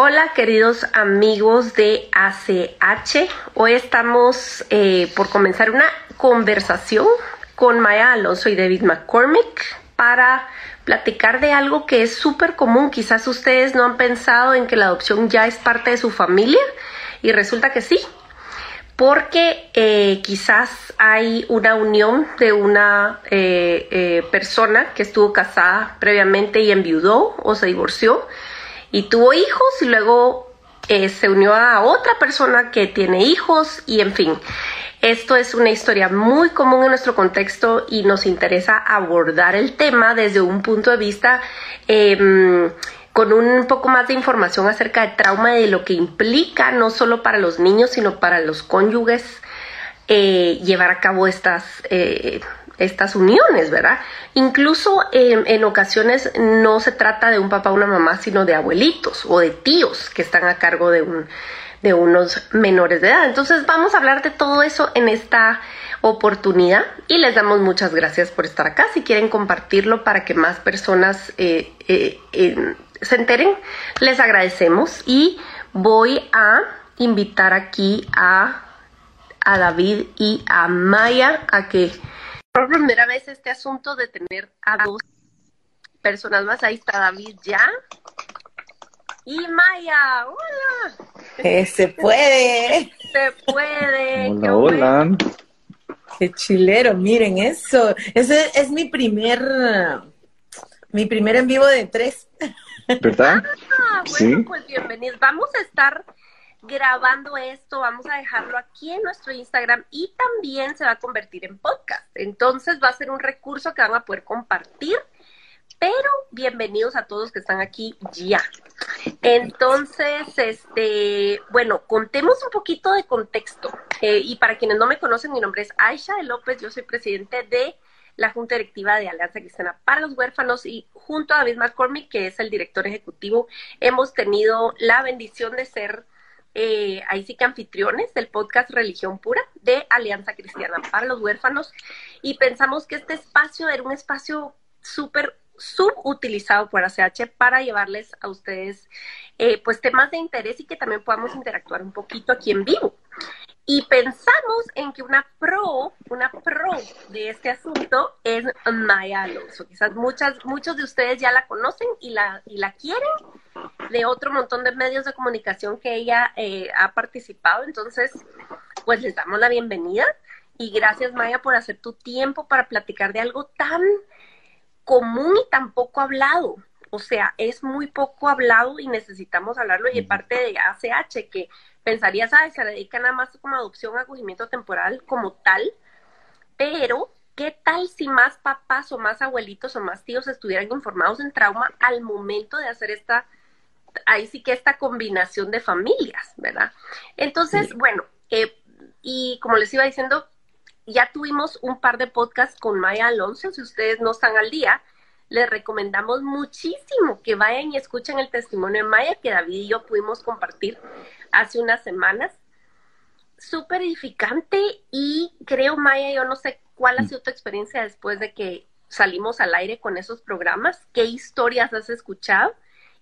Hola queridos amigos de ACH, hoy estamos eh, por comenzar una conversación con Maya Alonso y David McCormick para platicar de algo que es súper común. Quizás ustedes no han pensado en que la adopción ya es parte de su familia y resulta que sí, porque eh, quizás hay una unión de una eh, persona que estuvo casada previamente y enviudó o se divorció y tuvo hijos y luego eh, se unió a otra persona que tiene hijos y en fin. Esto es una historia muy común en nuestro contexto y nos interesa abordar el tema desde un punto de vista em, con un poco más de información acerca del trauma y de lo que implica no solo para los niños sino para los cónyuges eh, llevar a cabo estas eh, estas uniones, ¿verdad? Incluso en ocasiones no se trata de un papá o una mamá, sino de abuelitos o de tíos que están a cargo de, un, de unos menores de edad. Entonces vamos a hablar de todo eso en esta oportunidad y les damos muchas gracias por estar acá. Si quieren compartirlo para que más personas eh, eh, se enteren, les agradecemos y voy a invitar aquí a, a David y a Maya a que por primera vez este asunto de tener a dos personas más. Ahí está David ya. Y Maya, hola. se puede. Se puede. Hola, hola. Qué chilero, miren eso. Ese es mi primer, mi primer en vivo de tres. ¿Verdad? Ah, bueno, pues bienvenidos. Vamos a estar grabando esto, vamos a dejarlo aquí en nuestro Instagram y también se va a convertir en podcast. Entonces va a ser un recurso que van a poder compartir, pero bienvenidos a todos que están aquí ya. Entonces, este, bueno, contemos un poquito de contexto. Eh, y para quienes no me conocen, mi nombre es Aisha de López, yo soy presidente de la Junta Directiva de Alianza Cristiana para los Huérfanos y junto a David McCormick, que es el director ejecutivo, hemos tenido la bendición de ser eh, ahí sí que anfitriones del podcast Religión Pura de Alianza Cristiana para los Huérfanos y pensamos que este espacio era un espacio súper subutilizado por ACH para llevarles a ustedes eh, pues temas de interés y que también podamos interactuar un poquito aquí en vivo. Y pensamos en que una pro, una pro de este asunto es Maya Alonso. Quizás muchas, muchos de ustedes ya la conocen y la, y la quieren de otro montón de medios de comunicación que ella eh, ha participado. Entonces, pues les damos la bienvenida y gracias Maya por hacer tu tiempo para platicar de algo tan común y tan poco hablado. O sea, es muy poco hablado y necesitamos hablarlo y de parte de ACH que pensaría, ¿sabes? Se dedica nada más como adopción, acogimiento temporal como tal, pero ¿qué tal si más papás o más abuelitos o más tíos estuvieran informados en trauma al momento de hacer esta, ahí sí que esta combinación de familias, ¿verdad? Entonces, bueno, eh, y como les iba diciendo, ya tuvimos un par de podcasts con Maya Alonso, si ustedes no están al día, les recomendamos muchísimo que vayan y escuchen el testimonio de Maya que David y yo pudimos compartir hace unas semanas. Súper edificante y creo, Maya, yo no sé cuál ha sido tu experiencia después de que salimos al aire con esos programas, qué historias has escuchado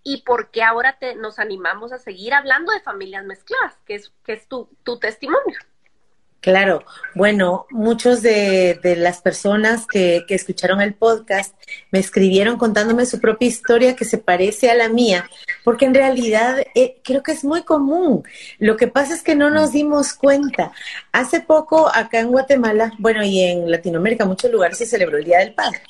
y por qué ahora te, nos animamos a seguir hablando de familias mezcladas, que es, que es tu, tu testimonio. Claro, bueno, muchos de, las personas que, escucharon el podcast me escribieron contándome su propia historia que se parece a la mía, porque en realidad eh, creo que es muy común. Lo que pasa es que no nos dimos cuenta. Hace poco acá en Guatemala, bueno, y en Latinoamérica, muchos lugares se celebró el Día del Padre.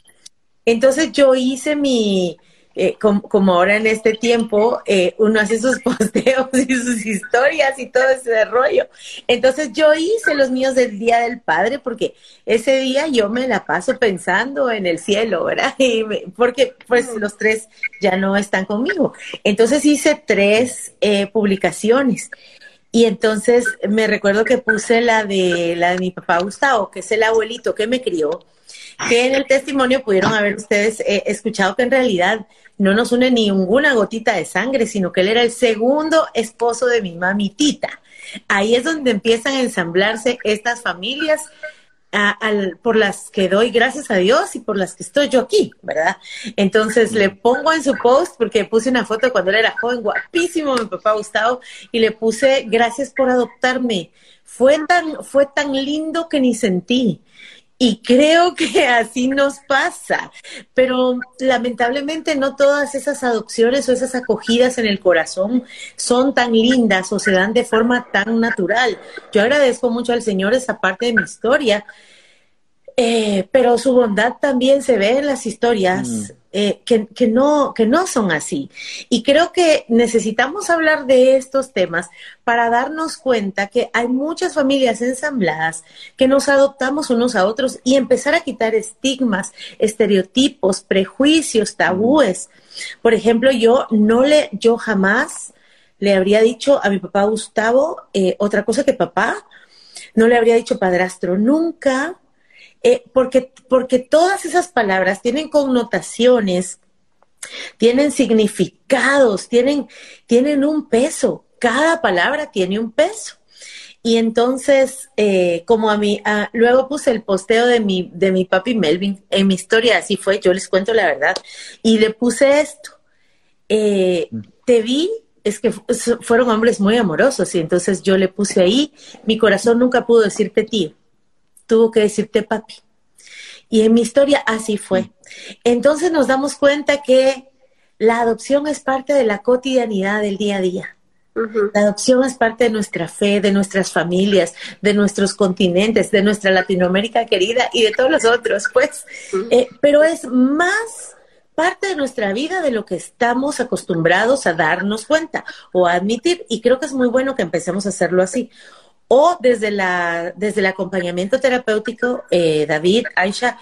Entonces yo hice mi, eh, como, ahora en este tiempo, eh, uno hace sus posteos y sus historias y todo ese rollo. Entonces yo hice los míos del Día del Padre porque ese día yo me la paso pensando en el cielo, ¿verdad? Y porque pues los tres ya no están conmigo. Entonces hice tres eh, publicaciones. Y entonces me recuerdo que puse la de la de mi papá Gustavo, que es el abuelito que me crió, que en el testimonio pudieron haber ustedes escuchado que en realidad no nos une ni ninguna gotita de sangre, sino que él era el segundo esposo de mi mamitita. Ahí es donde empiezan a ensamblarse estas familias por las que doy gracias a Dios y por las que estoy yo aquí, ¿verdad? Entonces le pongo en su post, porque puse una foto cuando él era joven, guapísimo, mi papá Gustavo, y le puse gracias por adoptarme. Fue tan, fue tan lindo que ni sentí. Y creo que así nos pasa, pero lamentablemente no todas esas adopciones o esas acogidas en el corazón son tan lindas o se dan de forma tan natural. Yo agradezco mucho al Señor esa parte de mi historia, eh, pero su bondad también se ve en las historias mm. eh, que, que, no, que no son así. Y creo que necesitamos hablar de estos temas para darnos cuenta que hay muchas familias ensambladas que nos adoptamos unos a otros y empezar a quitar estigmas, estereotipos, prejuicios, tabúes. Por ejemplo, yo no le, yo jamás le habría dicho a mi papá Gustavo eh, otra cosa que papá, no le habría dicho padrastro nunca, eh, porque, porque todas esas palabras tienen connotaciones, tienen significados, tienen, tienen un peso. Cada palabra tiene un peso. Y entonces, eh, como a mí, luego puse el posteo de mi, de mi papi Melvin, en mi historia así fue, yo les cuento la verdad, y le puse esto. Eh, te vi, es que fueron hombres muy amorosos, y entonces yo le puse ahí, mi corazón nunca pudo decirte tío tuvo que decirte papi. Y en mi historia así fue. Entonces nos damos cuenta que la adopción es parte de la cotidianidad del día a día. La adopción es parte de nuestra fe, de nuestras familias, de nuestros continentes, de nuestra Latinoamérica querida y de todos los otros, pues. Eh, pero es más parte de nuestra vida de lo que estamos acostumbrados a darnos cuenta o a admitir. Y creo que es muy bueno que empecemos a hacerlo así o desde, la, desde el acompañamiento terapéutico, eh, David, Aisha,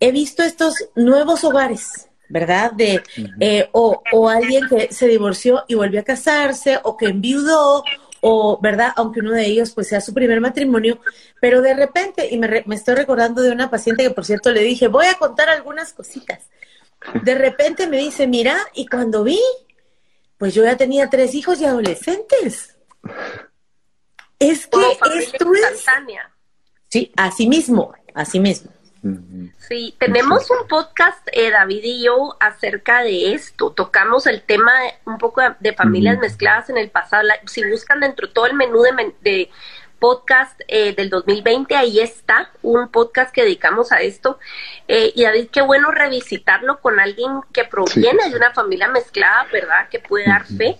he visto estos nuevos hogares, ¿verdad? De, eh, o, o, alguien que se divorció y volvió a casarse, o que enviudó, o, ¿verdad? Aunque uno de ellos pues sea su primer matrimonio, pero de repente, y me, me estoy recordando de una paciente que por cierto le dije, voy a contar algunas cositas. De repente me dice, mira, y cuando vi, pues yo ya tenía tres hijos y adolescentes. Es que esto es... Sí, así mismo, así mismo. Sí, tenemos un podcast, eh, David y yo, acerca de esto. Tocamos el tema un poco de, familias mezcladas en el pasado. si buscan dentro todo el menú de, podcast eh, del 2020, ahí está un podcast que dedicamos a esto. Eh, y David, qué bueno revisitarlo con alguien que proviene de una familia mezclada, ¿verdad? Que puede dar fe.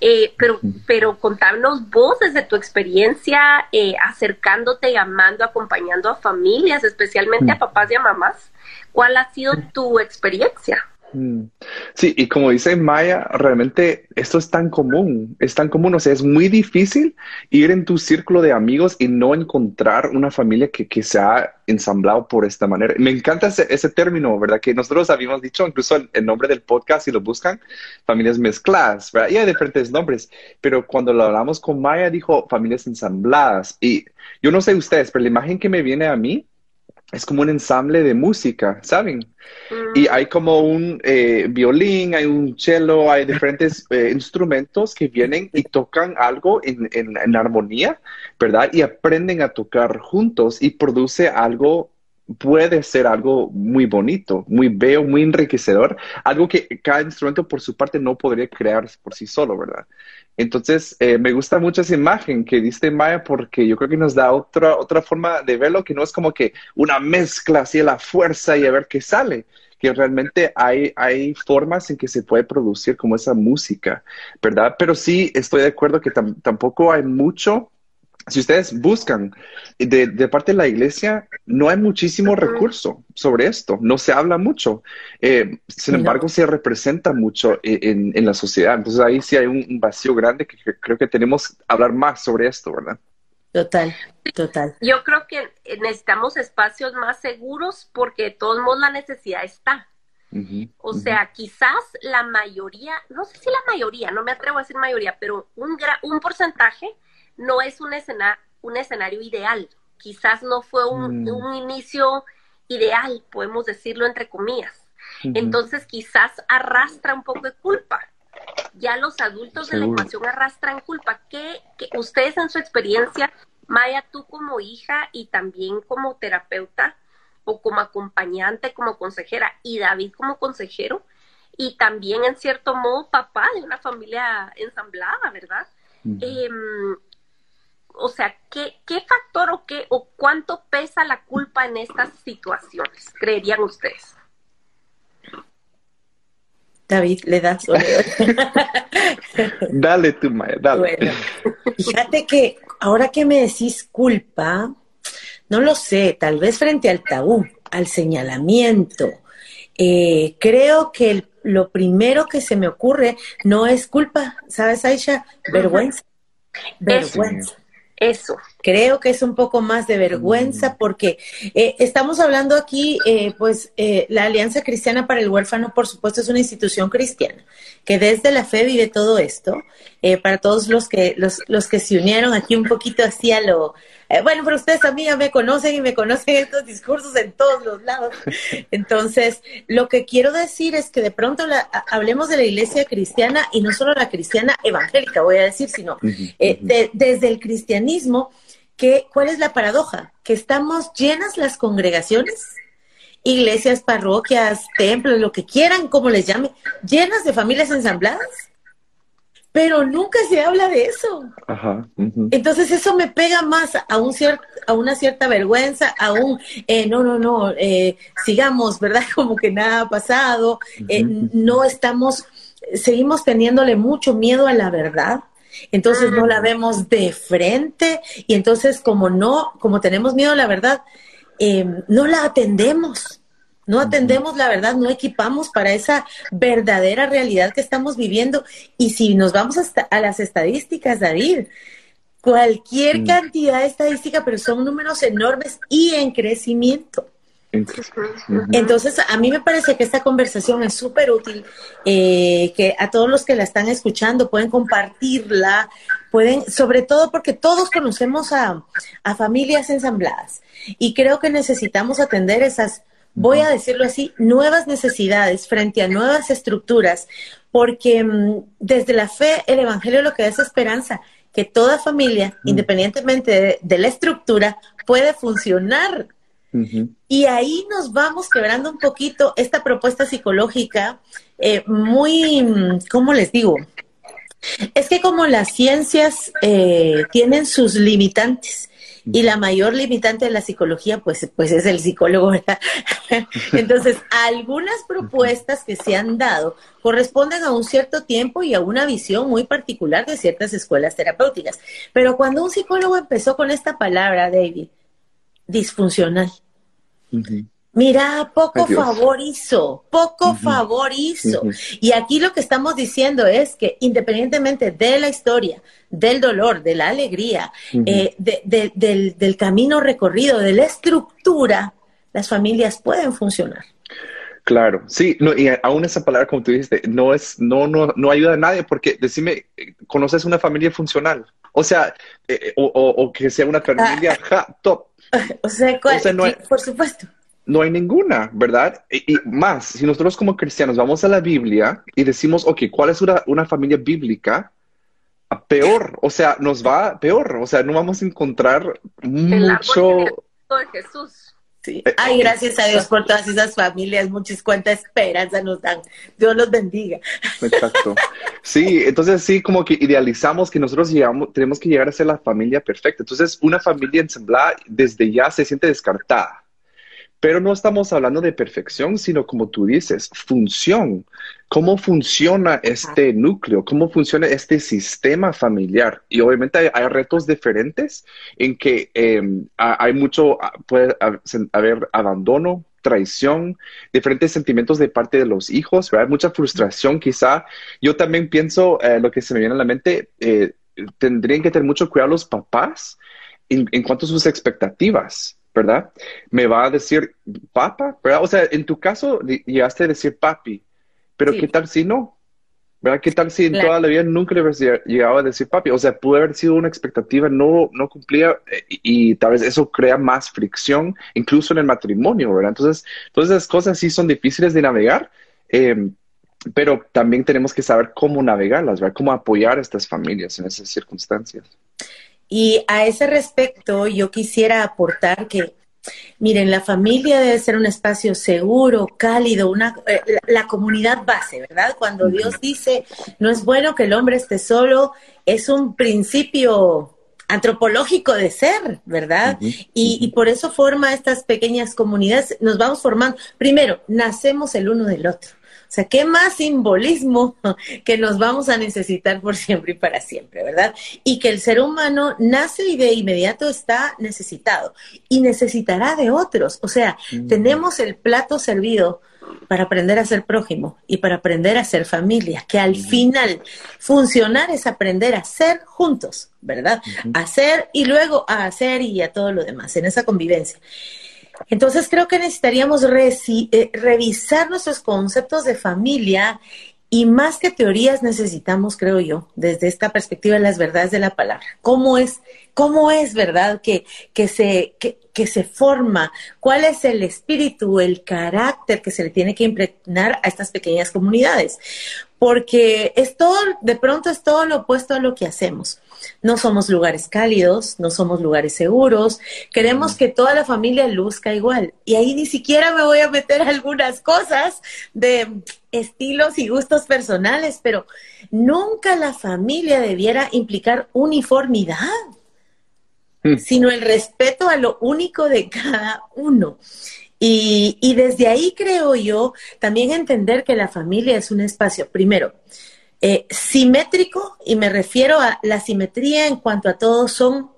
Eh, pero, pero contarnos vos desde tu experiencia, eh, acercándote, llamando, acompañando a familias, especialmente a papás y a mamás. ¿Cuál ha sido tu experiencia? Mm. Sí, y como dice Maya, realmente esto es tan común, es tan común, o sea, es muy difícil ir en tu círculo de amigos y no encontrar una familia que, que se ha ensamblado por esta manera. Me encanta ese, término, ¿verdad? Que nosotros habíamos dicho, incluso el, nombre del podcast, si lo buscan, familias mezcladas, ¿verdad? Y hay diferentes nombres, pero cuando lo hablamos con Maya, dijo familias ensambladas. Y yo no sé ustedes, pero la imagen que me viene a mí es como un ensamble de música, ¿saben? Y hay como un eh, violín, hay un cello, hay diferentes eh, instrumentos que vienen y tocan algo en, en, armonía, ¿verdad? Y aprenden a tocar juntos y produce algo puede ser algo muy bonito, muy bello, muy enriquecedor, algo que cada instrumento por su parte no podría crear por sí solo, ¿verdad? Entonces, eh, me gusta mucho esa imagen que diste Maya porque yo creo que nos da otra, otra forma de verlo, que no es como que una mezcla así a la fuerza y a ver qué sale, que realmente hay, hay formas en que se puede producir como esa música, ¿verdad? Pero sí estoy de acuerdo que tampoco hay mucho si ustedes buscan de, parte de la iglesia, no hay muchísimo recurso sobre esto, no se habla mucho. Eh, sin embargo, se representa mucho en, la sociedad. Entonces ahí sí hay un vacío grande que, creo que tenemos que hablar más sobre esto, ¿verdad? Total, total. Yo creo que necesitamos espacios más seguros porque de todos modos la necesidad está. o sea, quizás la mayoría, no sé si la mayoría, no me atrevo a decir mayoría, pero un, un porcentaje no es un, escena, un escenario ideal. Quizás no fue un, mm. inicio ideal, podemos decirlo entre comillas. Entonces quizás arrastra un poco de culpa. Ya los adultos de la ecuación arrastran culpa. ¿Qué, ustedes en su experiencia, Maya, tú como hija y también como terapeuta o como acompañante, como consejera, y David como consejero, y también en cierto modo papá de una familia ensamblada, ¿verdad? O sea, ¿qué, qué factor o qué o cuánto pesa la culpa en estas situaciones, creerían ustedes? David, le das. dale tú, Maya, dale. Bueno, fíjate que ahora que me decís culpa, no lo sé, tal vez frente al tabú, al señalamiento. Eh, creo que lo primero que se me ocurre no es culpa, ¿sabes, Aisha? Vergüenza. Vergüenza. Eso. Creo que es un poco más de vergüenza mm. porque eh, estamos hablando aquí, eh, pues eh, la Alianza Cristiana para el Huérfano, por supuesto, es una institución cristiana que desde la fe vive todo esto. para todos los que los, los que se unieron aquí un poquito así a lo bueno, pero ustedes también ya me conocen y me conocen estos discursos en todos los lados. Entonces, lo que quiero decir es que de pronto hablemos de la iglesia cristiana y no solo la cristiana evangélica, voy a decir, sino eh, desde el cristianismo, que, ¿cuál es la paradoja? Que estamos llenas las congregaciones iglesias, parroquias, templos, lo que quieran, como les llame, llenas de familias ensambladas pero nunca se habla de eso. Entonces eso me pega más a, un a una cierta vergüenza, a un, eh, no, no, no, eh, sigamos, ¿verdad? Como que nada ha pasado, eh, no estamos, seguimos teniéndole mucho miedo a la verdad. Entonces no la vemos de frente y entonces como no, como tenemos miedo a la verdad, no la atendemos no atendemos la verdad, no equipamos para esa verdadera realidad que estamos viviendo. Y si nos vamos hasta a las estadísticas, David, cualquier mm. cantidad de estadística, pero son números enormes y en crecimiento. Entonces, a mí me parece que esta conversación es súper útil, eh, que a todos los que la están escuchando pueden compartirla, pueden, sobre todo porque todos conocemos a, a familias ensambladas y creo que necesitamos atender esas voy a decirlo así, nuevas necesidades frente a nuevas estructuras, porque mm, desde la fe el Evangelio lo que da es esperanza, que toda familia, independientemente de, la estructura, puede funcionar. Y ahí nos vamos quebrando un poquito esta propuesta psicológica eh, muy, ¿cómo les digo? Es que como las ciencias eh, tienen sus limitantes, y la mayor limitante de la psicología, pues, pues es el psicólogo, ¿verdad? Entonces, algunas propuestas que se han dado corresponden a un cierto tiempo y a una visión muy particular de ciertas escuelas terapéuticas. Pero cuando un psicólogo empezó con esta palabra, David, disfuncional, Mira, poco favor hizo, poco favor hizo. Y aquí lo que estamos diciendo es que independientemente de la historia, del dolor, de la alegría, eh, del, camino recorrido, de la estructura, las familias pueden funcionar. Claro, sí, no, y aún esa palabra, como tú dijiste, no es, no, no, no ayuda a nadie, porque decime, ¿conoces una familia funcional? O sea, eh, o, que sea una familia ah. top. O sea, por supuesto no hay ninguna, ¿verdad? Y, más, si nosotros como cristianos vamos a la Biblia y decimos, ok, ¿cuál es una, familia bíblica? Peor, o sea, nos va peor, o sea, no vamos a encontrar mucho... de Jesús. Sí. Eh, Ay, gracias a Dios por todas esas familias, muchas cuantas esperanza nos dan. Dios los bendiga. Exacto. Sí, entonces sí, como que idealizamos que nosotros llegamos, tenemos que llegar a ser la familia perfecta. Entonces, una familia ensamblada desde ya se siente descartada pero no estamos hablando de perfección, sino como tú dices, función. ¿Cómo funciona este núcleo? ¿Cómo funciona este sistema familiar? Y obviamente hay, retos diferentes en que em, hay mucho, puede haber abandono, traición, diferentes sentimientos de parte de los hijos, ¿verdad? Mucha frustración quizá. Yo también pienso, eh, lo que se me viene a la mente, eh, tendrían que tener mucho cuidado los papás en, cuanto a sus expectativas. ¿Verdad? Me va a decir papa, ¿verdad? O sea, en tu caso llegaste a decir papi, pero ¿qué tal si no? ¿Verdad? ¿Qué tal si en toda la vida nunca le hubieras llegado a decir papi? O sea, pudo haber sido una expectativa no, no cumplida eh, y, tal vez eso crea más fricción, incluso en el matrimonio, ¿verdad? Entonces, todas esas cosas sí son difíciles de navegar, em, pero también tenemos que saber cómo navegarlas, ¿verdad? Cómo apoyar a estas familias en esas circunstancias. Y a ese respecto, yo quisiera aportar que, miren, la familia debe ser un espacio seguro, cálido, una, eh, la, comunidad base, ¿verdad? Cuando Dios dice, no es bueno que el hombre esté solo, es un principio antropológico de ser, ¿verdad? y, y, por eso forma estas pequeñas comunidades, nos vamos formando. Primero, nacemos el uno del otro. O sea, ¿qué más simbolismo que nos vamos a necesitar por siempre y para siempre, verdad? Y que el ser humano nace y de inmediato está necesitado y necesitará de otros. O sea, tenemos el plato servido para aprender a ser prójimo y para aprender a ser familia, que al final funcionar es aprender a ser juntos, ¿verdad? Hacer y luego a hacer y a todo lo demás, en esa convivencia. Entonces creo que necesitaríamos eh, revisar nuestros conceptos de familia y más que teorías necesitamos, creo yo, desde esta perspectiva, las verdades de la palabra. ¿Cómo es, cómo es verdad que, que, se, que, que se forma? ¿Cuál es el espíritu, el carácter que se le tiene que impregnar a estas pequeñas comunidades? Porque es todo, de pronto es todo lo opuesto a lo que hacemos. No somos lugares cálidos, no somos lugares seguros. Queremos que toda la familia luzca igual. Y ahí ni siquiera me voy a meter algunas cosas de estilos y gustos personales, pero nunca la familia debiera implicar uniformidad, mm. sino el respeto a lo único de cada uno. Y, y desde ahí creo yo también entender que la familia es un espacio, primero, eh, simétrico, y me refiero a la simetría en cuanto a todos son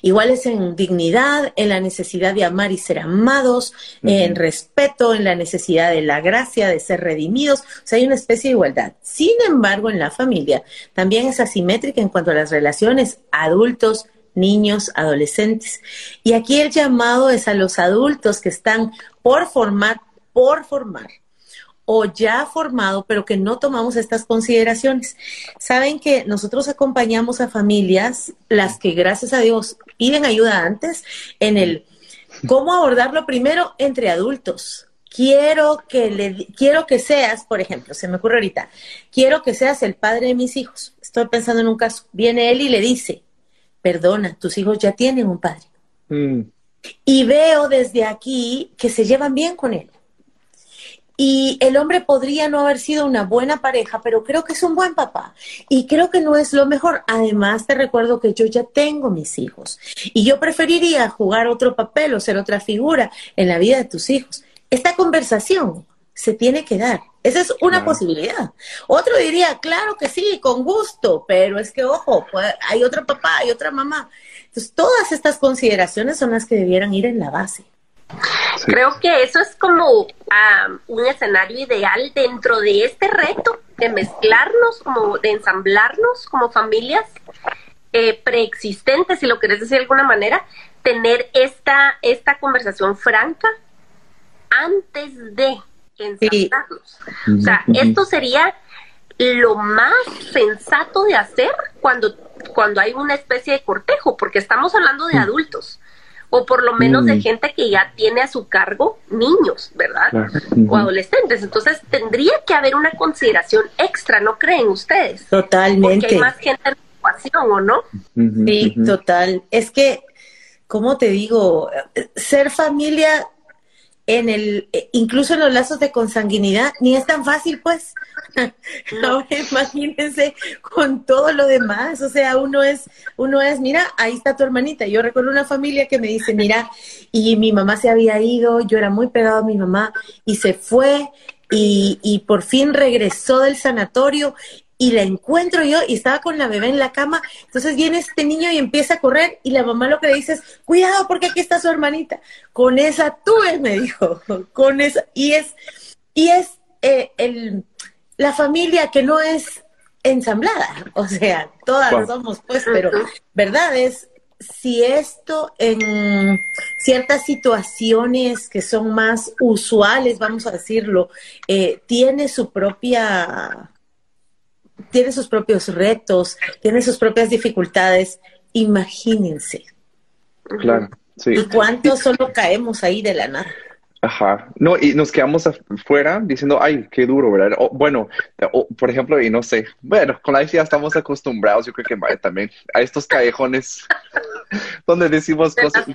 iguales en dignidad, en la necesidad de amar y ser amados, en respeto, en la necesidad de la gracia, de ser redimidos. O sea, hay una especie de igualdad. Sin embargo, en la familia también es asimétrica en cuanto a las relaciones adultos, niños, adolescentes. Y aquí el llamado es a los adultos que están por formar, por formar o ya formado, pero que no tomamos estas consideraciones. Saben que nosotros acompañamos a familias, las que gracias a Dios piden ayuda antes, en el cómo abordarlo primero entre adultos. Quiero que le quiero que seas, por ejemplo, se me ocurre ahorita, quiero que seas el padre de mis hijos. Estoy pensando en un caso. Viene él y le dice, perdona, tus hijos ya tienen un padre. Mm. Y veo desde aquí que se llevan bien con él y el hombre podría no haber sido una buena pareja, pero creo que es un buen papá. Y creo que no es lo mejor. Además, te recuerdo que yo ya tengo mis hijos. Y yo preferiría jugar otro papel o ser otra figura en la vida de tus hijos. Esta conversación se tiene que dar. Esa es una posibilidad. Otro diría, claro que sí, con gusto, pero es que, ojo, hay otro papá, hay otra mamá. Entonces, todas estas consideraciones son las que debieran ir en la base. Creo que eso es como un escenario ideal dentro de este reto de mezclarnos, como de ensamblarnos como familias eh, preexistentes, si lo querés decir de alguna manera, tener esta, esta conversación franca antes de ensamblarnos. O sea, esto sería lo más sensato de hacer cuando, cuando hay una especie de cortejo, porque estamos hablando de adultos o por lo menos de gente que ya tiene a su cargo niños, ¿verdad? O adolescentes. Entonces tendría que haber una consideración extra, ¿no creen ustedes? Totalmente. Porque hay más gente en la ecuación, ¿o no? Sí, total. Es que, ¿cómo te digo? Ser familia en el, eh, incluso en los lazos de consanguinidad, ni es tan fácil, pues. No. imagínense con todo lo demás. O sea, uno es, uno es, mira, ahí está tu hermanita. Yo recuerdo una familia que me dice, mira, y mi mamá se había ido, yo era muy pegado a mi mamá, y se fue, y, y por fin regresó del sanatorio y la encuentro yo y estaba con la bebé en la cama. Entonces viene este niño y empieza a correr y la mamá lo que le dice es, cuidado porque aquí está su hermanita. Con esa tuve, me dijo, con esa. Y es, y es eh, el, la familia que no es ensamblada, o sea, todas somos pues, pero verdad es, si esto en ciertas situaciones que son más usuales, vamos a decirlo, eh, tiene su propia tiene sus propios retos, tiene sus propias dificultades. Imagínense. Claro, sí. ¿Y cuántos solo caemos ahí de la nada? Ajá, no, y nos quedamos afuera diciendo, ay, qué duro, ¿verdad? bueno, por ejemplo, y no sé, bueno, con la ya estamos acostumbrados, yo creo que también, a estos callejones donde decimos cosas.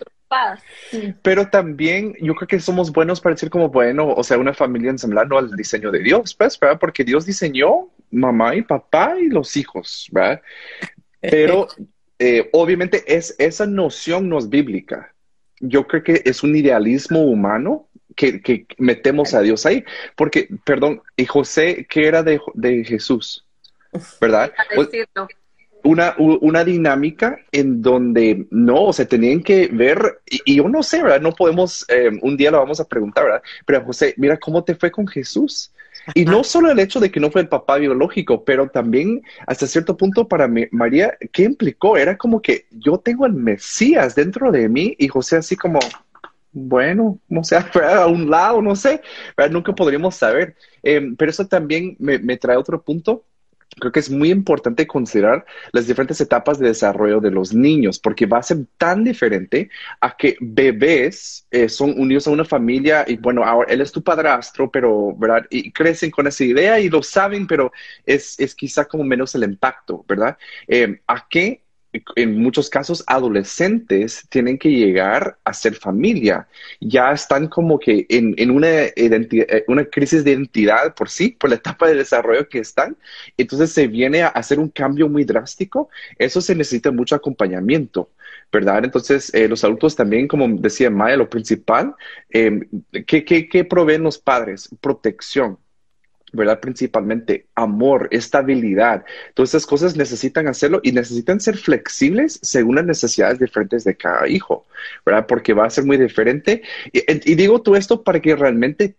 Pero también yo creo que somos buenos para decir como, bueno, o sea, una familia ensamblada al diseño de Dios, pues, ¿verdad? Porque Dios diseñó mamá y papá y los hijos, ¿verdad? Pero eh, obviamente es, esa noción no es bíblica. Yo creo que es un idealismo humano que, metemos a Dios ahí. Porque, perdón, y José, ¿qué era de, de Jesús? ¿Verdad? Una, una, dinámica en donde no, se tenían que ver, y, yo no sé, ¿verdad? No podemos, eh, un día lo vamos a preguntar, ¿verdad? Pero José, mira cómo te fue con Jesús. Y no solo el hecho de que no fue el papá biológico, pero también hasta cierto punto para María, ¿qué implicó? Era como que yo tengo el Mesías dentro de mí y José así como, bueno, no sé, a un lado, no sé, nunca podríamos saber. Em, pero eso también me, me, trae otro punto. Creo que es muy importante considerar las diferentes etapas de desarrollo de los niños, porque va a ser tan diferente a que bebés eh, son unidos a una familia y bueno, ahora él es tu padrastro, pero, ¿verdad? Y crecen con esa idea y lo saben, pero es, es quizá como menos el impacto, ¿verdad? Em, a qué en muchos casos adolescentes tienen que llegar a ser familia. Ya están como que en, una, eh, una crisis de identidad por sí, por la etapa de desarrollo que están. Entonces se viene a hacer un cambio muy drástico. Eso se necesita mucho acompañamiento. ¿verdad? Entonces, eh, los adultos también, como decía Maya, lo principal, eh, ¿qué, qué, qué proveen los padres? Protección, ¿verdad? Principalmente amor, estabilidad. Todas esas cosas necesitan hacerlo y necesitan ser flexibles según las necesidades diferentes de cada hijo, ¿verdad? Porque va a ser muy diferente. Y, digo todo esto para que realmente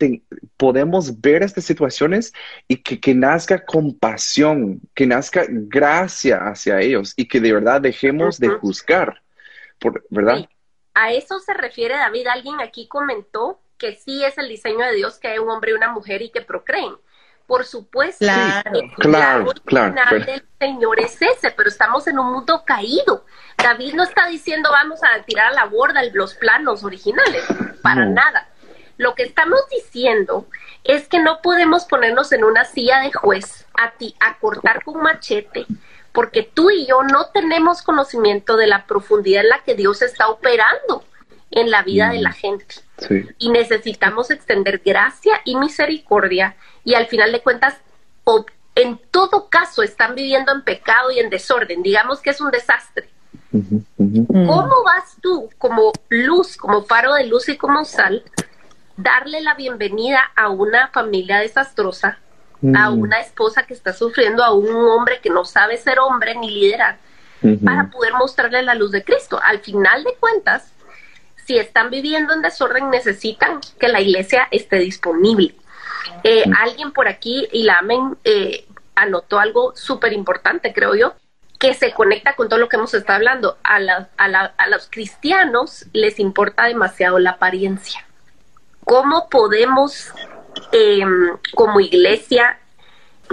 podemos ver estas situaciones y que, que nazca compasión, que nazca gracia hacia ellos y que de verdad dejemos de juzgar, ¿verdad? A eso se refiere David. Alguien aquí comentó que sí es el diseño de Dios que hay un hombre y una mujer y que procreen por supuesto. Claro, claro, claro. El del Señor es ese, pero estamos en un mundo caído. David no está diciendo vamos a tirar a la borda los planos originales, para nada. Lo que estamos diciendo es que no podemos ponernos en una silla de juez a, ti, a cortar con machete, porque tú y yo no tenemos conocimiento de la profundidad en la que Dios está operando en la vida de la mm. gente. Y necesitamos extender gracia y misericordia y al final de cuentas, en todo caso están viviendo en pecado y en desorden, digamos que es un desastre. ¿Cómo vas tú como luz, como faro de luz y como sal, darle la bienvenida a una familia desastrosa, a una esposa que está sufriendo, a un hombre que no sabe ser hombre ni liderar, para poder mostrarle la luz de Cristo? Al final de cuentas, si están viviendo en desorden, necesitan que la iglesia esté disponible. Eh, alguien por aquí, y la AMEN, eh, anotó algo súper importante, creo yo, que se conecta con todo lo que hemos estado hablando. A, a, los cristianos les importa demasiado la apariencia. ¿Cómo podemos, em, como iglesia,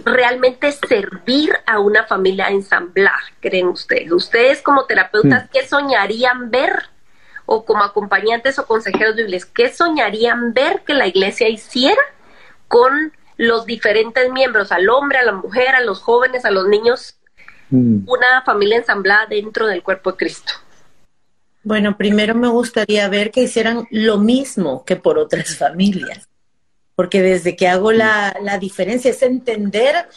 realmente servir a una familia ensamblar, creen ustedes? Ustedes como terapeutas, mm. ¿qué soñarían ver? O como acompañantes o consejeros de iglesia, ¿qué soñarían ver que la iglesia hiciera con los diferentes miembros, al hombre, a la mujer, a los jóvenes, a los niños, mm. una familia ensamblada dentro del cuerpo de Cristo. Bueno, primero me gustaría ver que hicieran lo mismo que por otras familias, porque desde que hago la, la diferencia es entender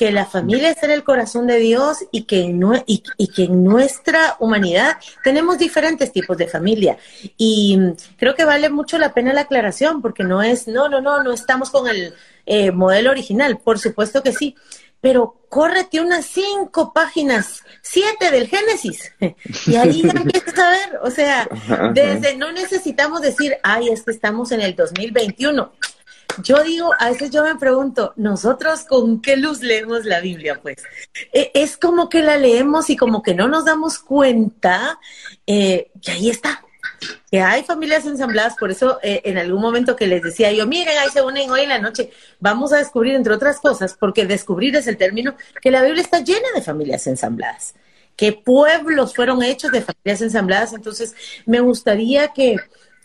que la familia es el corazón de Dios y que, y, y, que en nuestra humanidad tenemos diferentes tipos de familia. Y creo que vale mucho la pena la aclaración, porque no es, no, no, no, no estamos con el eh, modelo original, por supuesto que sí, pero córrete unas cinco páginas, siete del Génesis, y ahí empiezas a ver, o sea, desde no necesitamos decir, ay, es que estamos en el 2021. Yo digo, a veces yo me pregunto, ¿nosotros con qué luz leemos la Biblia? Pues e, es como que la leemos y como que no nos damos cuenta eh, que ahí está, que hay familias ensambladas, por eso eh, en algún momento que les decía yo, miren, ahí se unen hoy en la noche, vamos a descubrir, entre otras cosas, porque descubrir es el término, que la Biblia está llena de familias ensambladas, que pueblos fueron hechos de familias ensambladas, entonces me gustaría que,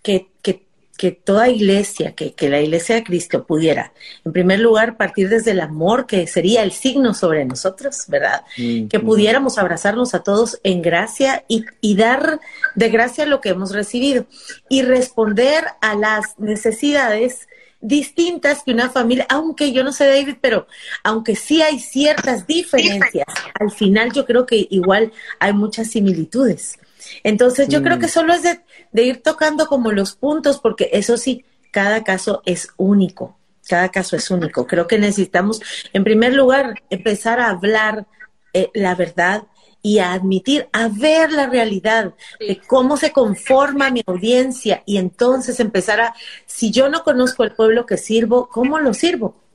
que, que que toda iglesia, que, que, la iglesia de Cristo pudiera, en primer lugar, partir desde el amor, que sería el signo sobre nosotros, ¿verdad? Mm, que pudiéramos abrazarnos a todos en gracia y, y, dar de gracia lo que hemos recibido y responder a las necesidades distintas que una familia, aunque yo no sé, David, pero aunque sí hay ciertas diferencias, al final yo creo que igual hay muchas similitudes. Entonces yo creo que solo es de, ir tocando como los puntos, porque eso sí, cada caso es único, cada caso es único. Creo que necesitamos, en primer lugar, empezar a hablar eh, la verdad y a admitir, a ver la realidad de cómo se conforma mi audiencia y entonces empezar a, si yo no conozco el pueblo que sirvo, ¿cómo lo sirvo?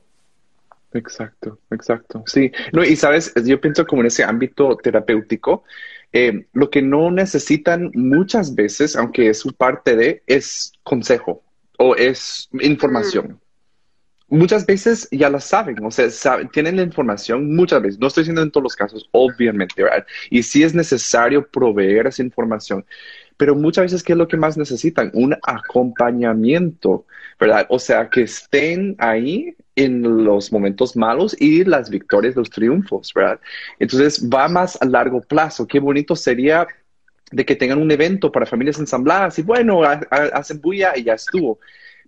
Exacto, exacto. Sí, no, y sabes, yo pienso como en ese ámbito terapéutico, eh, lo que no necesitan muchas veces, aunque es su parte de, es consejo o es información. Muchas veces ya la saben, o sea, tienen la información muchas veces. No estoy diciendo en todos los casos, obviamente, ¿verdad? Y sí es necesario proveer esa información pero muchas veces, ¿qué es lo que más necesitan? Un acompañamiento, ¿verdad? O sea, que estén ahí en los momentos malos y las victorias, los triunfos, ¿verdad? Entonces, va más a largo plazo. Qué bonito sería de que tengan un evento para familias ensambladas y bueno, hacen bulla y ya estuvo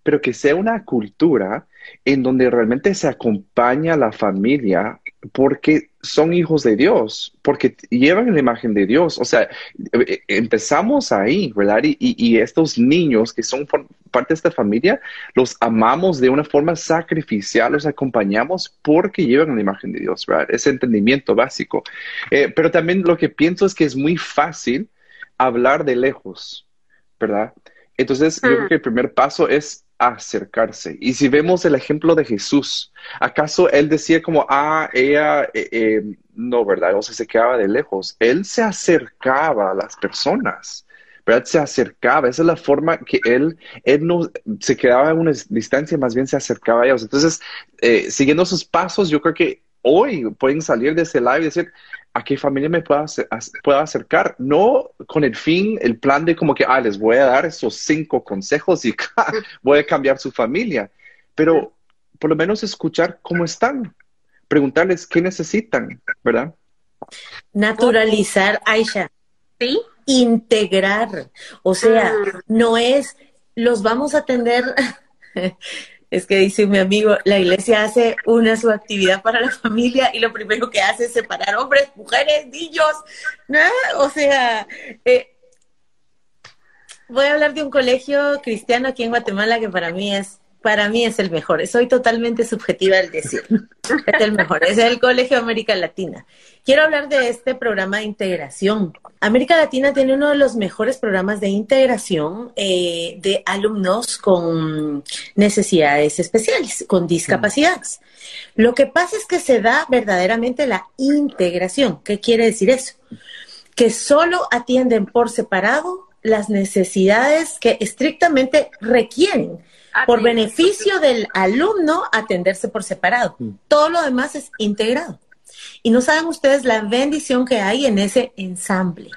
pero que sea una cultura en donde realmente se acompaña a la familia porque son hijos de Dios, porque llevan la imagen de Dios. O sea, eh, empezamos ahí, ¿verdad? Y, estos niños que son parte de esta familia, los amamos de una forma sacrificial, los acompañamos porque llevan la imagen de Dios, ¿verdad? Ese entendimiento básico. Eh, pero también lo que pienso es que es muy fácil hablar de lejos, ¿verdad? Entonces, yo creo mm. que el primer paso es acercarse. Y si vemos el ejemplo de Jesús, ¿acaso él decía como, ah, ella, eh, eh, no, ¿verdad? O sea, se quedaba de lejos. Él se acercaba a las personas. ¿verdad? Se acercaba, esa es la forma que él, él no se quedaba a una distancia, más bien se acercaba a ellos. Entonces, eh, siguiendo sus pasos, yo creo que hoy pueden salir de ese live y decir, ¿a qué familia me puedo, acercar? No con el fin, el plan de como que, ah, les voy a dar esos cinco consejos y voy a cambiar su familia, pero por lo menos escuchar cómo están, preguntarles qué necesitan, ¿verdad? Naturalizar, Aisha. Sí. Integrar. O sea, mm. no es, los vamos a atender es que dice mi amigo, la iglesia hace una su actividad para la familia y lo primero que hace es separar hombres, mujeres, niños. ¿no? O sea, eh, voy a hablar de un colegio cristiano aquí en Guatemala que para mí es para mí es el mejor. Soy totalmente subjetiva al decir. Es el mejor. Es el Colegio América Latina. Quiero hablar de este programa de integración. América Latina tiene uno de los mejores programas de integración eh, de alumnos con necesidades especiales, con discapacidades. Lo que pasa es que se da verdaderamente la integración. ¿Qué quiere decir eso? Que solo atienden por separado las necesidades que estrictamente requieren por beneficio del alumno atenderse por separado. Mm. Todo lo demás es integrado. Y no saben ustedes la bendición que hay en ese ensamble.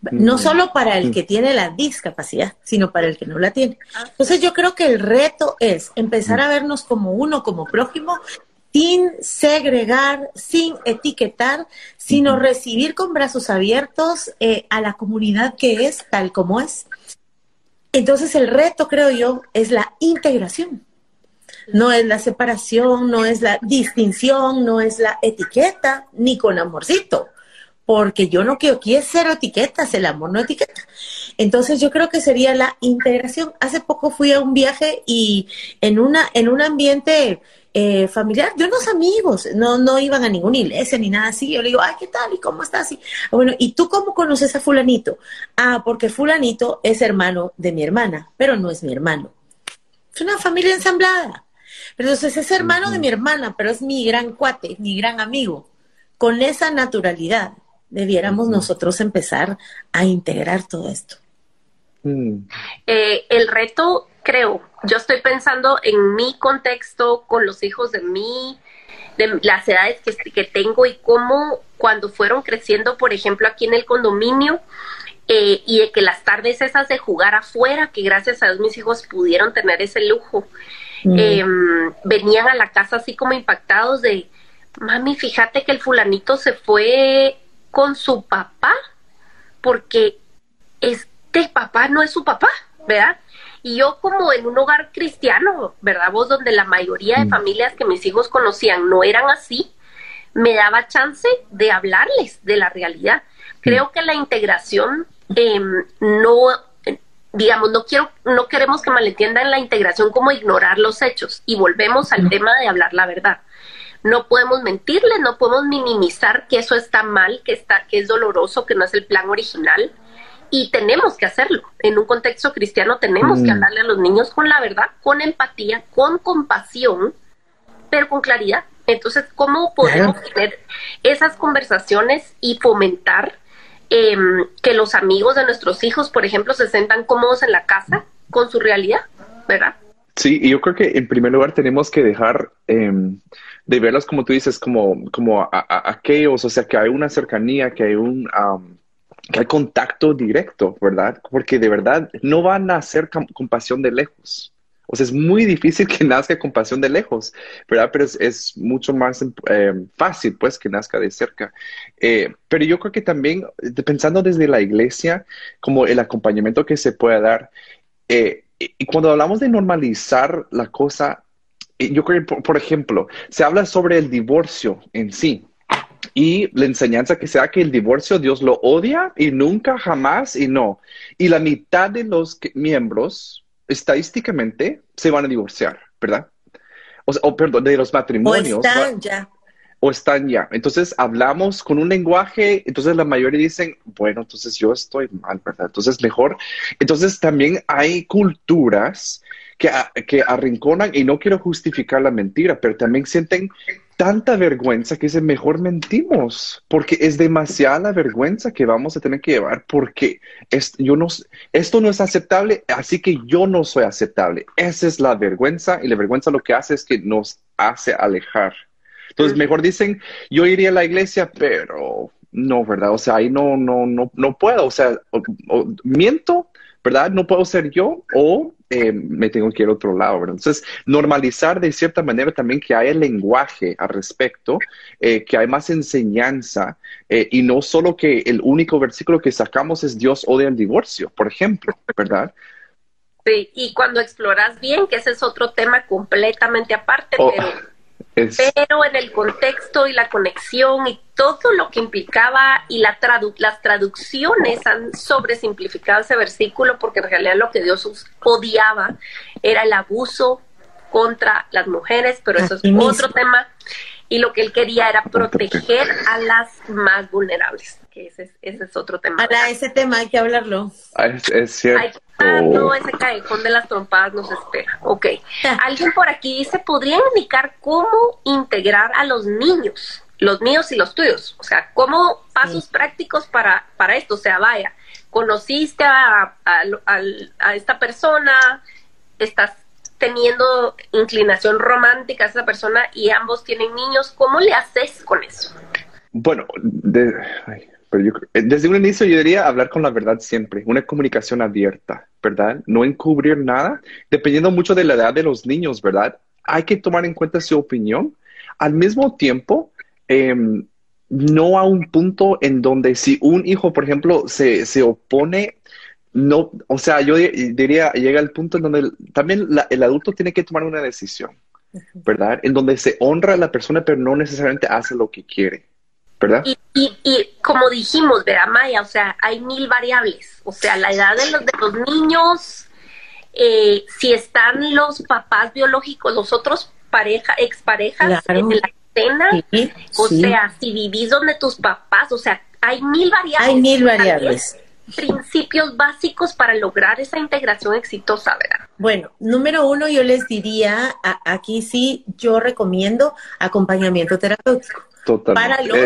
No mm. solo para el mm. que tiene la discapacidad, sino para el que no la tiene. Ah. Entonces yo creo que el reto es empezar a vernos como uno, como prójimo, sin segregar, sin etiquetar, sino recibir con brazos abiertos eh, a la comunidad que es tal como es. Entonces el reto, creo yo, es la integración. No es la separación, no es la distinción, no es la etiqueta, ni con amorcito, porque yo no quiero, quiero cero etiquetas, el amor no etiqueta. Entonces yo creo que sería la integración. Hace poco fui a un viaje y en, una, en un ambiente eh, familiar de unos amigos, no, no iban a ninguna iglesia ni nada así. Yo le digo, ay, ¿qué tal? ¿Y cómo estás? Y, bueno, ¿y tú cómo conoces a fulanito? Ah, porque fulanito es hermano de mi hermana, pero no es mi hermano. Es una familia ensamblada. Pero entonces es hermano de mi hermana, pero es mi gran cuate, mi gran amigo. Con esa naturalidad debiéramos nosotros empezar a integrar todo esto. Mm. Eh, el reto creo, yo estoy pensando en mi contexto, con los hijos de mí, de las edades que, que tengo y cómo cuando fueron creciendo, por ejemplo, aquí en el condominio, eh, y de que las tardes esas de jugar afuera, que gracias a Dios mis hijos pudieron tener ese lujo, mm. em, venían a la casa así como impactados de, mami, fíjate que el fulanito se fue con su papá, porque este papá no es su papá, ¿verdad? Y yo como en un hogar cristiano, ¿verdad? Vos donde la mayoría de mm. familias que mis hijos conocían no eran así, me daba chance de hablarles de la realidad. Creo mm. que la integración em, no, digamos, no quiero, no queremos que malentiendan la integración como ignorar los hechos y volvemos al tema de hablar la verdad. No podemos mentirles, no podemos minimizar que eso está mal, que está, que es doloroso, que no es el plan original y tenemos que hacerlo. En un contexto cristiano tenemos que mm. hablarle a los niños con la verdad, con empatía, con compasión, pero con claridad. Entonces, ¿cómo podemos tener esas conversaciones y fomentar em, que los amigos de nuestros hijos, por ejemplo, se sientan cómodos en la casa con su realidad, ¿verdad? Sí, y yo creo que en primer lugar tenemos que dejar em, de verlos, como tú dices, como, como aquellos, o sea, que hay una cercanía, que hay un que hay contacto directo, ¿verdad? Porque de verdad no van a hacer compasión de lejos. O sea, es muy difícil que nazca compasión de lejos, ¿verdad? Pero es, mucho más eh, fácil, pues, que nazca de cerca. Eh, pero yo creo que también, pensando desde la iglesia, como el acompañamiento que se puede dar, eh, y cuando hablamos de normalizar la cosa, yo creo que, por ejemplo, se habla sobre el divorcio en sí, y la enseñanza que sea que el divorcio Dios lo odia y nunca, jamás y no. Y la mitad de los miembros estadísticamente se van a divorciar, ¿verdad? O, perdón, de los matrimonios. O están ya. O están ya. Entonces hablamos con un lenguaje, entonces la mayoría dicen, bueno, entonces yo estoy mal, ¿verdad? Entonces mejor. Entonces también hay culturas que, que arrinconan, y no quiero justificar la mentira, pero también sienten tanta vergüenza que es mejor mentimos, porque es demasiada la vergüenza que vamos a tener que llevar, porque yo no, esto no es aceptable, así que yo no soy aceptable. Esa es la vergüenza y la vergüenza lo que hace es que nos hace alejar. Entonces, mejor dicen, yo iría a la iglesia, pero no, ¿verdad? O sea, ahí no, no, no, no puedo, o sea, miento, ¿verdad? No puedo ser yo o eh, me tengo que ir a otro lado, ¿verdad? Entonces, normalizar de cierta manera también que haya lenguaje al respecto, eh, que hay más enseñanza eh, y no solo que el único versículo que sacamos es Dios odia el divorcio, por ejemplo, ¿verdad? Sí, y cuando exploras bien, que ese es otro tema completamente aparte, oh, pero pero en el contexto y la conexión y todo lo que implicaba y la las traducciones han sobresimplificado ese versículo porque en realidad lo que Dios odiaba era el abuso contra las mujeres, pero eso es otro tema. Y lo que él quería era proteger a las más vulnerables, que ese, es otro tema. Para ese tema hay que hablarlo. Ah, es, cierto. Ah, no, ese callejón de las trompadas nos espera. Ok. Alguien por aquí dice, ¿podría indicar cómo integrar a los niños? Los míos y los tuyos. O sea, ¿cómo pasos prácticos para, para esto? O sea, vaya, conociste a, a, esta persona, estás teniendo inclinación romántica a esa persona y ambos tienen niños, ¿cómo le haces con eso? Bueno, de, pero eh, desde un inicio yo diría hablar con la verdad siempre, una comunicación abierta, ¿verdad? No encubrir nada, dependiendo mucho de la edad de los niños, ¿verdad? Hay que tomar en cuenta su opinión. al mismo tiempo, em, no a un punto en donde si un hijo, por ejemplo, se, se opone, no, o sea, yo diría, llega al punto en donde también el adulto tiene que tomar una decisión, ¿verdad? En donde se honra a la persona, pero no necesariamente hace lo que quiere, ¿verdad? Y, y, como dijimos, ¿verdad, Maya? O sea, hay mil variables, o sea, la edad de los, de los niños, eh, si están los papás biológicos, los otros pareja, exparejas en la cena, o sea, si vivís donde tus papás, o sea, hay mil variables. Hay mil variables. Principios básicos para lograr esa integración exitosa, ¿verdad? Bueno, número uno, yo les diría, aquí sí, yo recomiendo acompañamiento terapéutico. Para los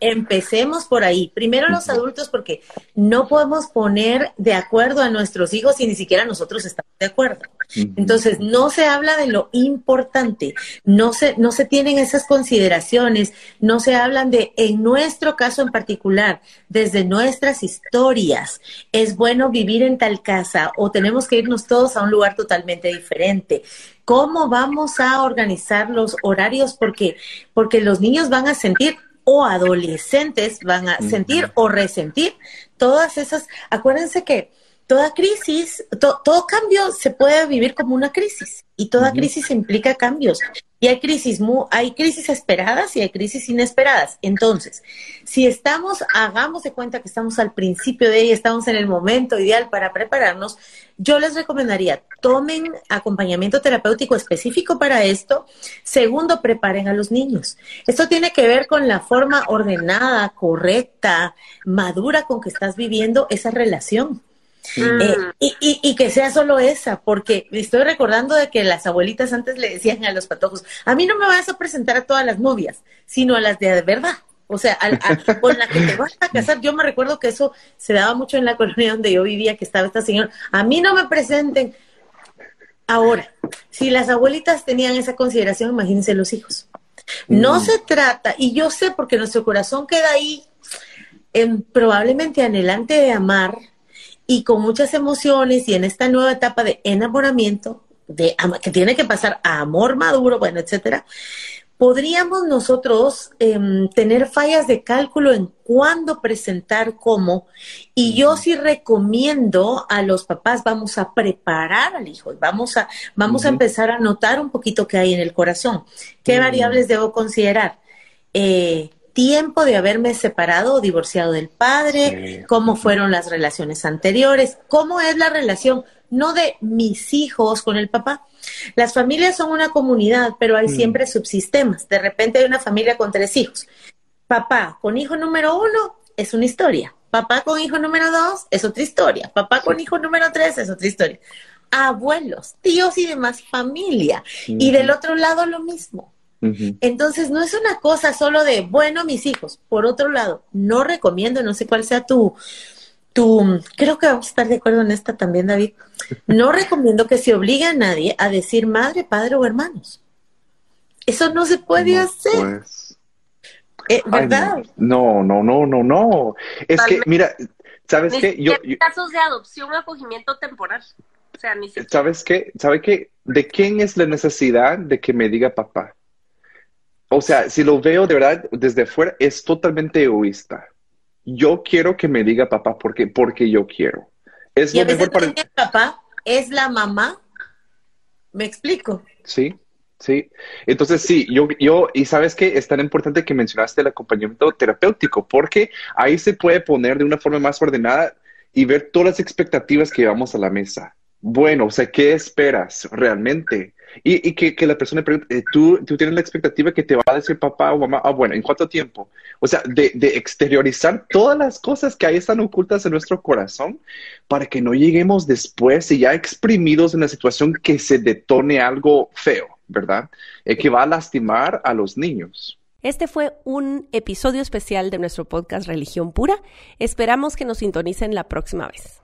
empecemos por ahí. Primero los adultos porque no podemos poner de acuerdo a nuestros hijos si ni siquiera nosotros estamos de acuerdo. Entonces, no se habla de lo importante, no se, no se tienen esas consideraciones, no se hablan de, en nuestro caso en particular, desde nuestras historias, es bueno vivir en tal casa o tenemos que irnos todos a un lugar totalmente diferente cómo vamos a organizar los horarios porque, porque los niños van a sentir o adolescentes van a sentir o resentir todas esas, acuérdense que toda crisis, todo cambio se puede vivir como una crisis y toda crisis implica cambios. Y hay crisis, hay crisis esperadas y hay crisis inesperadas. Entonces, si estamos, hagamos de cuenta que estamos al principio de ella, estamos en el momento ideal para prepararnos, yo les recomendaría, tomen acompañamiento terapéutico específico para esto. Segundo, preparen a los niños. Esto tiene que ver con la forma ordenada, correcta, madura con que estás viviendo esa relación. Eh, y, y, que sea solo esa, porque estoy recordando de que las abuelitas antes le decían a los patojos, a mí no me vas a presentar a todas las novias, sino a las de verdad. O sea, con la que te vas a casar. Yo me recuerdo que eso se daba mucho en la colonia donde yo vivía, que estaba esta señora. A mí no me presenten. Ahora, si las abuelitas tenían esa consideración, imagínense los hijos. No mm. se trata, y yo sé porque nuestro corazón queda ahí en, probablemente anhelante de amar, y con muchas emociones y en esta nueva etapa de enamoramiento, de, que tiene que pasar a amor maduro, bueno, etcétera, podríamos nosotros em, tener fallas de cálculo en cuándo presentar cómo. Y yo sí recomiendo a los papás, vamos a preparar al hijo, vamos a, vamos a empezar a notar un poquito qué hay en el corazón. ¿Qué variables debo considerar? Eh, tiempo de haberme separado o divorciado del padre, cómo fueron las relaciones anteriores, cómo es la relación, no de mis hijos con el papá. Las familias son una comunidad, pero hay mm. siempre subsistemas. De repente hay una familia con tres hijos. Papá con hijo número uno es una historia. Papá con hijo número dos es otra historia. Papá con hijo número tres es otra historia. Abuelos, tíos y demás familia. Y del otro lado lo mismo. Entonces, no es una cosa solo de, bueno, mis hijos. Por otro lado, no recomiendo, no sé cuál sea tu, tu, creo que vamos a estar de acuerdo en esta también, David. No recomiendo que se obligue a nadie a decir madre, padre o hermanos. Eso no se puede hacer. Pues. Eh, ¿Verdad? no, no, no, no, no. Es que, mira, ¿sabes qué? Yo, casos de adopción o acogimiento temporal. O sea, ni ¿Sabes qué? ¿Sabe qué? ¿De quién es la necesidad de que me diga papá? O sea, si lo veo de verdad desde fuera, es totalmente egoísta. Yo quiero que me diga papá porque, porque yo quiero. Es lo mejor para el papá es la mamá. ¿Me explico? Sí, sí. Entonces, sí, yo, yo, y sabes que es tan importante que mencionaste el acompañamiento terapéutico, porque ahí se puede poner de una forma más ordenada y ver todas las expectativas que llevamos a la mesa. Bueno, o sea, ¿qué esperas realmente? Y, y que, que, la persona pregunte, eh, ¿tú, tú tienes la expectativa que te va a decir papá o mamá, ah, bueno, ¿en cuánto tiempo? O sea, de, de, exteriorizar todas las cosas que ahí están ocultas en nuestro corazón para que no lleguemos después y ya exprimidos en la situación que se detone algo feo, ¿verdad? Eh, que va a lastimar a los niños. Este fue un episodio especial de nuestro podcast Religión Pura. Esperamos que nos sintonicen la próxima vez.